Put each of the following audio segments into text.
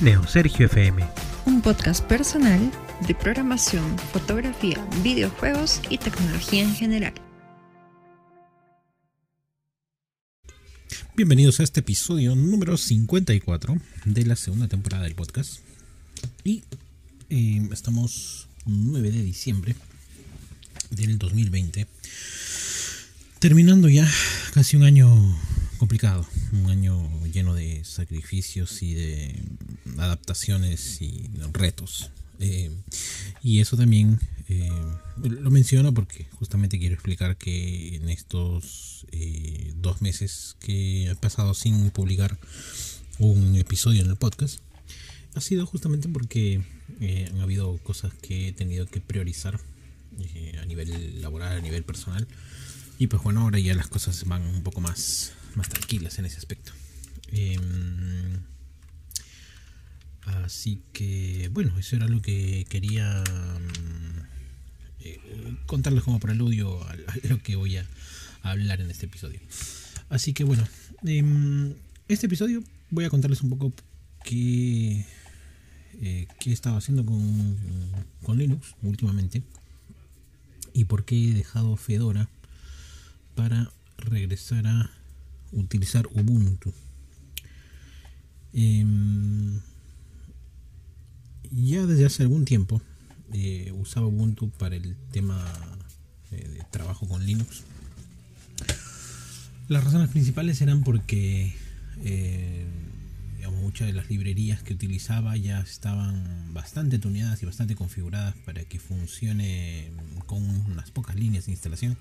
Neo Sergio FM. Un podcast personal de programación, fotografía, videojuegos y tecnología en general. Bienvenidos a este episodio número 54 de la segunda temporada del podcast. Y eh, estamos 9 de diciembre del 2020. Terminando ya casi un año complicado, un año lleno de sacrificios y de adaptaciones y retos. Eh, y eso también eh, lo menciono porque justamente quiero explicar que en estos eh, dos meses que he pasado sin publicar un episodio en el podcast, ha sido justamente porque han habido cosas que he tenido que priorizar a nivel laboral, a nivel personal. Y pues bueno, ahora ya las cosas van un poco más más tranquilas en ese aspecto. Em, así que, bueno, eso era lo que quería eh, contarles como preludio a, a, lo que voy a, hablar en este episodio. Así que, bueno, eh, este episodio voy a contarles un poco qué, eh, qué he estado haciendo con, con Linux últimamente y por qué he dejado Fedora para regresar a utilizar Ubuntu. Em, ya desde hace algún tiempo eh, usaba Ubuntu para el tema eh, de trabajo con Linux. Las razones principales eran porque eh, muchas de las librerías que utilizaba ya estaban bastante tuneadas y bastante configuradas para que funcione con unas pocas líneas de instalación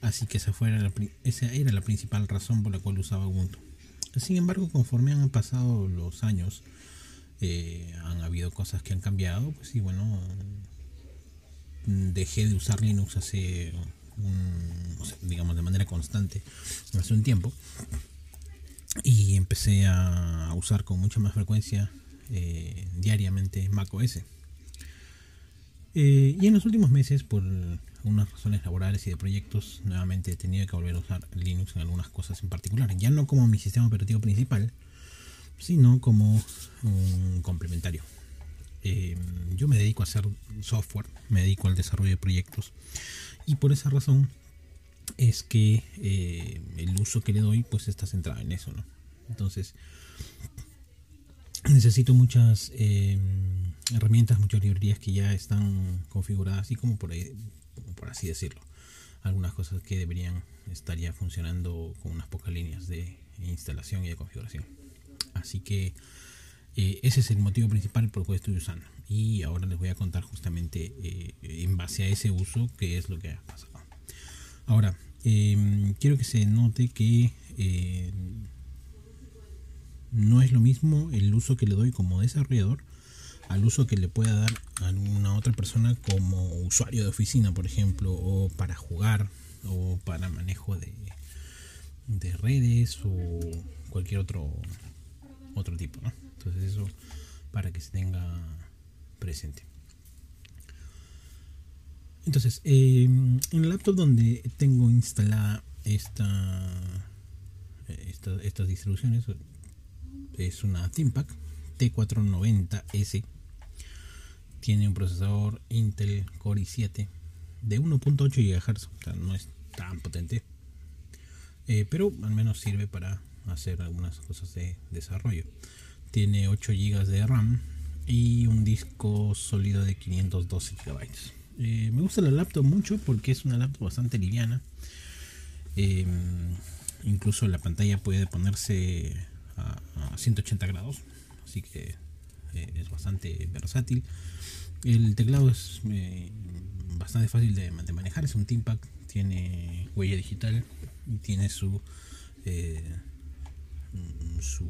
Así que esa, fuera la, esa era la principal razón por la cual usaba Ubuntu. Sin embargo, conforme han pasado los años, eh, han habido cosas que han cambiado. Pues y bueno, dejé de usar Linux hace, digamos, de manera constante hace un tiempo. Y empecé a usar con mucha más frecuencia eh, diariamente macOS. Eh, y en los últimos meses, por unas razones laborales y de proyectos, nuevamente he tenido que volver a usar Linux en algunas cosas en particular. Ya no como mi sistema operativo principal, sino como un complementario. Eh, yo me dedico a hacer software, me dedico al desarrollo de proyectos y por esa razón es que eh, el uso que le doy pues está centrado en eso, ¿no? Entonces necesito muchas eh, herramientas, muchas librerías que ya están configuradas así como por ahí por así decirlo. Algunas cosas que deberían estar ya funcionando con unas pocas líneas de instalación y de configuración. Así que eh, ese es el motivo principal por el cual estoy usando. Y ahora les voy a contar justamente eh, en base a ese uso qué es lo que ha pasado. Ahora, em, quiero que se note que eh, no es lo mismo el uso que le doy como desarrollador al uso que le pueda dar a una otra persona como usuario de oficina, por ejemplo, o para jugar, o para manejo de, de redes o cualquier otro otro tipo, ¿no? Entonces eso para que se tenga presente. Entonces, em, en el laptop donde tengo instalada esta, esta, estas distribuciones es una ThinkPad T490S tiene un procesador Intel Core i7 de 1.8 GHz, o sea, no es tan potente, eh, pero al menos sirve para hacer algunas cosas de desarrollo. Tiene 8 GB de RAM y un disco sólido de 512 GB. Eh, me gusta la laptop mucho porque es una laptop bastante liviana. Eh, incluso la pantalla puede ponerse a 180 grados, así que es bastante versátil. El teclado es eh, bastante fácil de, manejar, es un TeamPad, tiene huella digital y tiene su eh, su,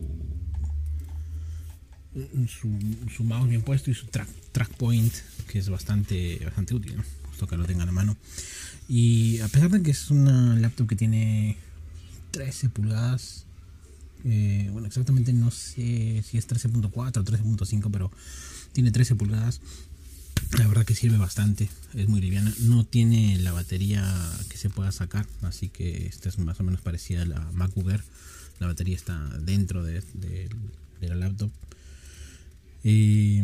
su, mouse bien puesto y su track, track point que es bastante bastante útil, justo que lo tengan a mano. Y a pesar de que es una laptop que tiene 13 pulgadas, eh, bueno, exactamente no sé si es 13.4 o 13.5, pero tiene 13 pulgadas. La verdad que sirve bastante, es muy liviana. No tiene la batería que se pueda sacar, así que esta es más o menos parecida a la MacBook. La batería está dentro de, la laptop. he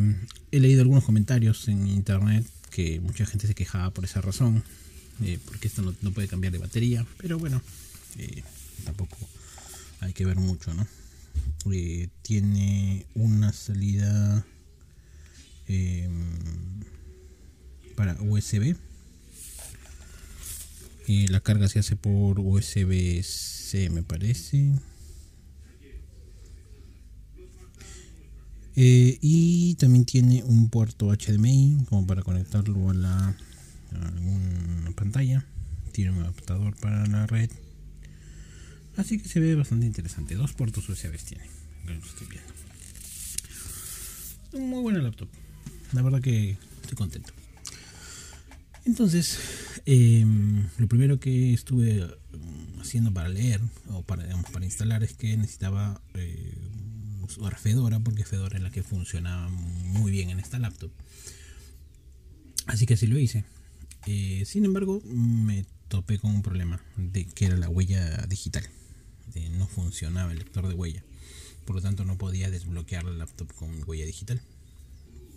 leído algunos comentarios en internet que mucha gente se quejaba por esa razón, porque esto no, puede cambiar de batería, pero bueno, tampoco hay que ver mucho, ¿no? tiene una salida para USB y la carga se hace por USB-C, me parece. Eh, y también tiene un puerto HDMI como para conectarlo a la a pantalla. Tiene un adaptador para la red. Así que se ve bastante interesante. Dos puertos USB tiene. estoy. Muy buena laptop. La verdad que estoy contento. Entonces, em, lo primero que estuve mm, haciendo para leer o para, para instalar es que necesitaba eh, usar Fedora porque Fedora es la que funcionaba muy bien en esta laptop. Así que así lo hice. Eh, sin embargo, me topé con un problema de que era la huella digital. No funcionaba el lector de huella. Por lo tanto, no podía desbloquear la laptop con huella digital.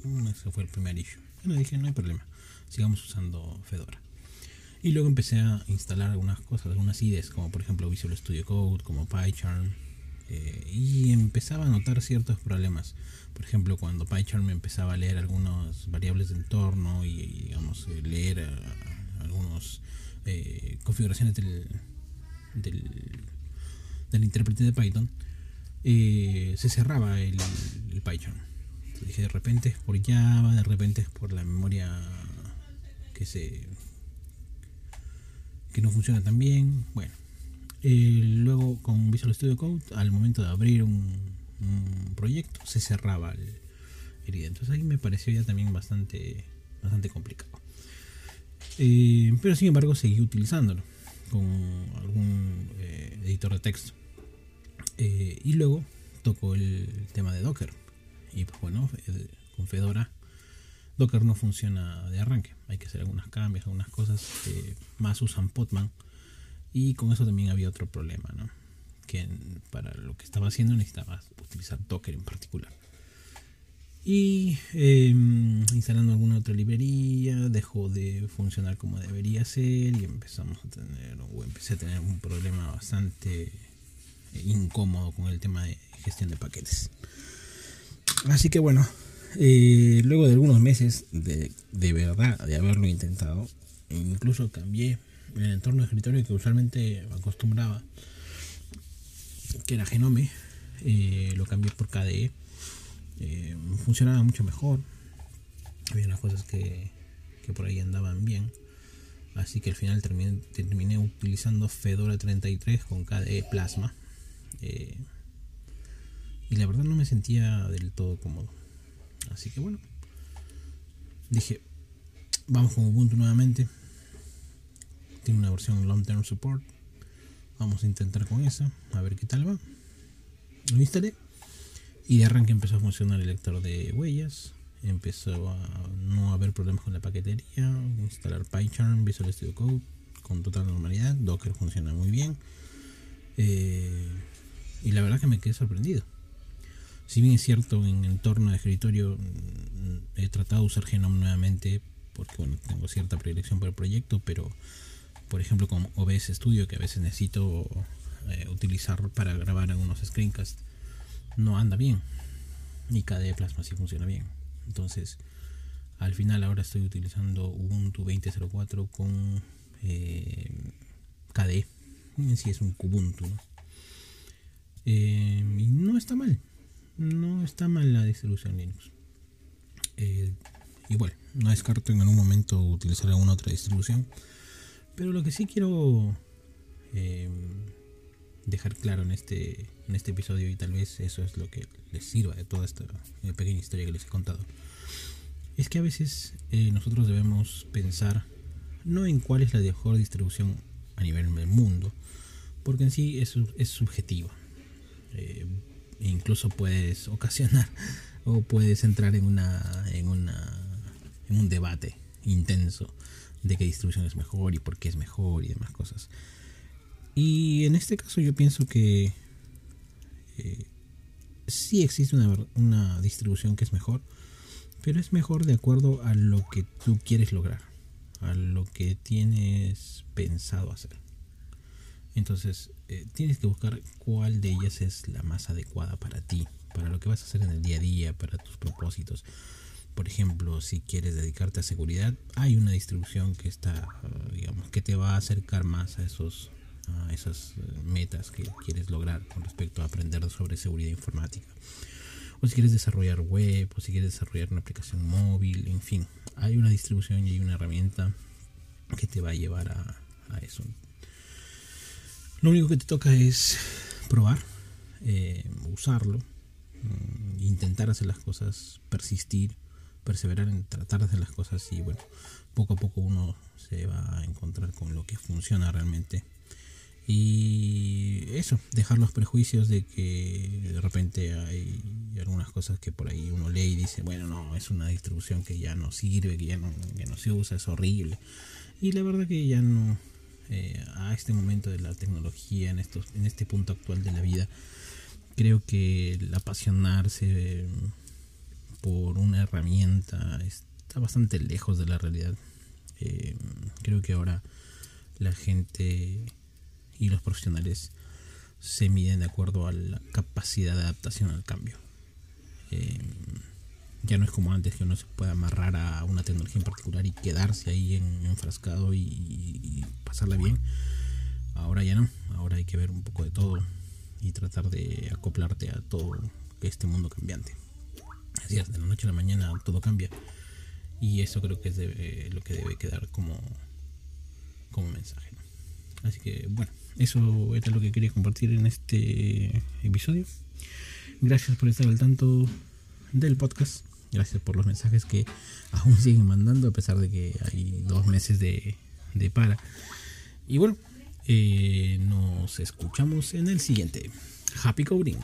Mm, ese fue el primer issue. Bueno, dije, no hay problema sigamos usando Fedora. Y luego empecé a instalar algunas cosas, algunas IDEs, como por ejemplo Visual Studio Code, como PyCharm, eh, y empezaba a notar ciertos problemas. Por ejemplo, cuando PyCharm empezaba a leer algunas variables de entorno y, digamos, eh, leer eh, algunas configuraciones del, del, del, intérprete de Python, se cerraba el, PyCharm. dije, de repente es por Java, de repente es por la memoria que se que no funciona tan bien. Bueno, eh, luego con Visual Studio Code, al momento de abrir un, proyecto, se cerraba el, el Entonces ahí me pareció ya también bastante, bastante complicado. Eh, pero sin embargo seguí utilizándolo con algún eh, editor de texto. Y luego tocó el tema de Docker. Y pues bueno, con Fedora Docker no funciona de arranque. Hay que hacer algunos cambios, algunas cosas. que más usan Podman. Y con eso también había otro problema, ¿no? Que para lo que estaba haciendo necesitaba utilizar Docker en particular. Y em, instalando alguna otra librería, dejó de funcionar como debería ser y empezamos a tener, o empecé a tener un problema bastante incómodo con el tema de gestión de paquetes. Así que bueno, eh, luego de algunos meses de, de verdad de haberlo intentado, incluso cambié el entorno de escritorio que usualmente acostumbraba, que era Genome, eh, lo cambié por KDE. Eh, funcionaba mucho mejor. Había unas cosas que, que, por ahí andaban bien. Así que al final terminé, terminé utilizando Fedora 33 con KDE Plasma. Y la verdad no me sentía del todo cómodo. Así que bueno, dije, vamos con Ubuntu nuevamente. Tiene una versión long term support. Vamos a intentar con esa, a ver qué tal va. Lo instalé y de arranque empezó a funcionar el lector de huellas. Empezó a no haber problemas con la paquetería. Instalar PyCharm, Visual Studio Code con total normalidad. Docker funciona muy bien. Eh, y la verdad que me quedé sorprendido. Si bien es cierto, en entorno de escritorio mm, he tratado de usar Genome nuevamente porque tengo cierta predilección por el proyecto, pero por ejemplo con OBS Studio que a veces necesito eh, utilizar para grabar algunos screencasts, no anda bien. Y KDE Plasma sí funciona bien. Entonces, al final ahora estoy utilizando Ubuntu 20.04 con eh, KDE. En sí es un Kubuntu. Eh, y no está mal no está mal la distribución Linux. Eh, igual, no descarto en algún momento utilizar alguna otra distribución. Pero lo que sí quiero em, dejar claro en este, en este episodio, y tal vez eso es lo que les sirva de toda esta eh, pequeña historia que les he contado, es que a veces eh, nosotros debemos pensar no en cuál es la mejor distribución a nivel del mundo, porque en sí es, es subjetiva incluso puedes ocasionar o puedes entrar en una en una en un debate intenso de qué distribución es mejor y por qué es mejor y demás cosas. Y en este caso yo pienso que eh, sí existe una, una distribución que es mejor, pero es mejor de acuerdo a lo que tú quieres lograr, a lo que tienes pensado hacer. Entonces, eh, tienes que buscar cuál de ellas es la más adecuada para ti, para lo que vas a hacer en el día a día, para tus propósitos. Por ejemplo, si quieres dedicarte a seguridad, hay una distribución que está, digamos, que te va a acercar más a esos a esas eh, metas que quieres lograr con respecto a aprender sobre seguridad informática. O si quieres desarrollar web, o si quieres desarrollar una aplicación móvil, en fin, hay una distribución y hay una herramienta que te va a llevar a, eso. Lo único que te toca es probar, eh, usarlo, mm, intentar hacer las cosas, persistir, perseverar en tratar de hacer las cosas y bueno, poco a poco uno se va a encontrar con lo que funciona realmente y eso, dejar los prejuicios de que de repente hay algunas cosas que por ahí uno lee y dice, bueno, no, es una distribución que ya no sirve, que ya no, no se usa, es horrible. Y la verdad que ya no, eh, a este momento de la tecnología, en, estos, en este punto actual de la vida, creo que el apasionarse por una herramienta está bastante lejos de la realidad. Eh, creo que ahora la gente y los profesionales se miden de acuerdo a la capacidad de adaptación al cambio. Eh, ya no es como antes que uno se puede amarrar a una tecnología en particular y quedarse ahí en, enfrascado y, pasarla bien. Ahora ya no, ahora hay que ver un poco de todo y tratar de acoplarte a todo este mundo cambiante. Así es, de la noche a la mañana todo cambia y eso creo que es lo que debe quedar como, como mensaje. Así que bueno, eso era lo que quería compartir en este episodio. Gracias por estar al tanto del podcast. Gracias por los mensajes que aún siguen mandando a pesar de que hay dos meses de, para. Y bueno, eh, nos escuchamos en el siguiente. Happy Coding.